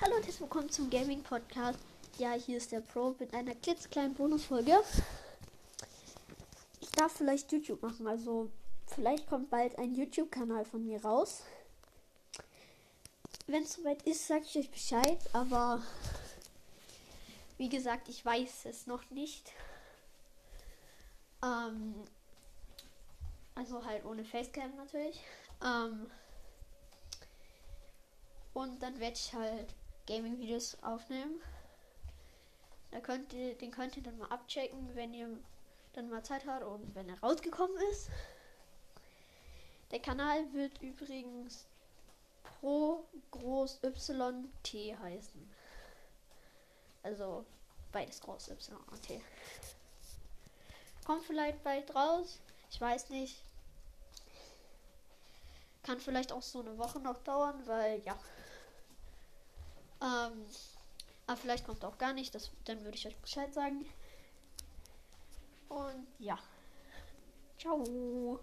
Hallo und herzlich willkommen zum Gaming Podcast. Ja, hier ist der Pro mit einer klitzekleinen Bonusfolge. Ich darf vielleicht YouTube machen, also vielleicht kommt bald ein YouTube-Kanal von mir raus. Wenn es soweit ist, sage ich euch Bescheid, aber wie gesagt, ich weiß es noch nicht. Ähm, also halt ohne Facecam natürlich. Ähm, und dann werde ich halt Gaming-Videos aufnehmen. Da könnt ihr, den könnt ihr dann mal abchecken, wenn ihr dann mal Zeit habt und wenn er rausgekommen ist. Der Kanal wird übrigens Pro Groß Y T heißen. Also beides groß Y T. Kommt vielleicht bald raus. Ich weiß nicht. Kann vielleicht auch so eine Woche noch dauern, weil ja. Ähm, aber vielleicht kommt auch gar nicht. Das, dann würde ich euch Bescheid sagen. Und ja. Ciao.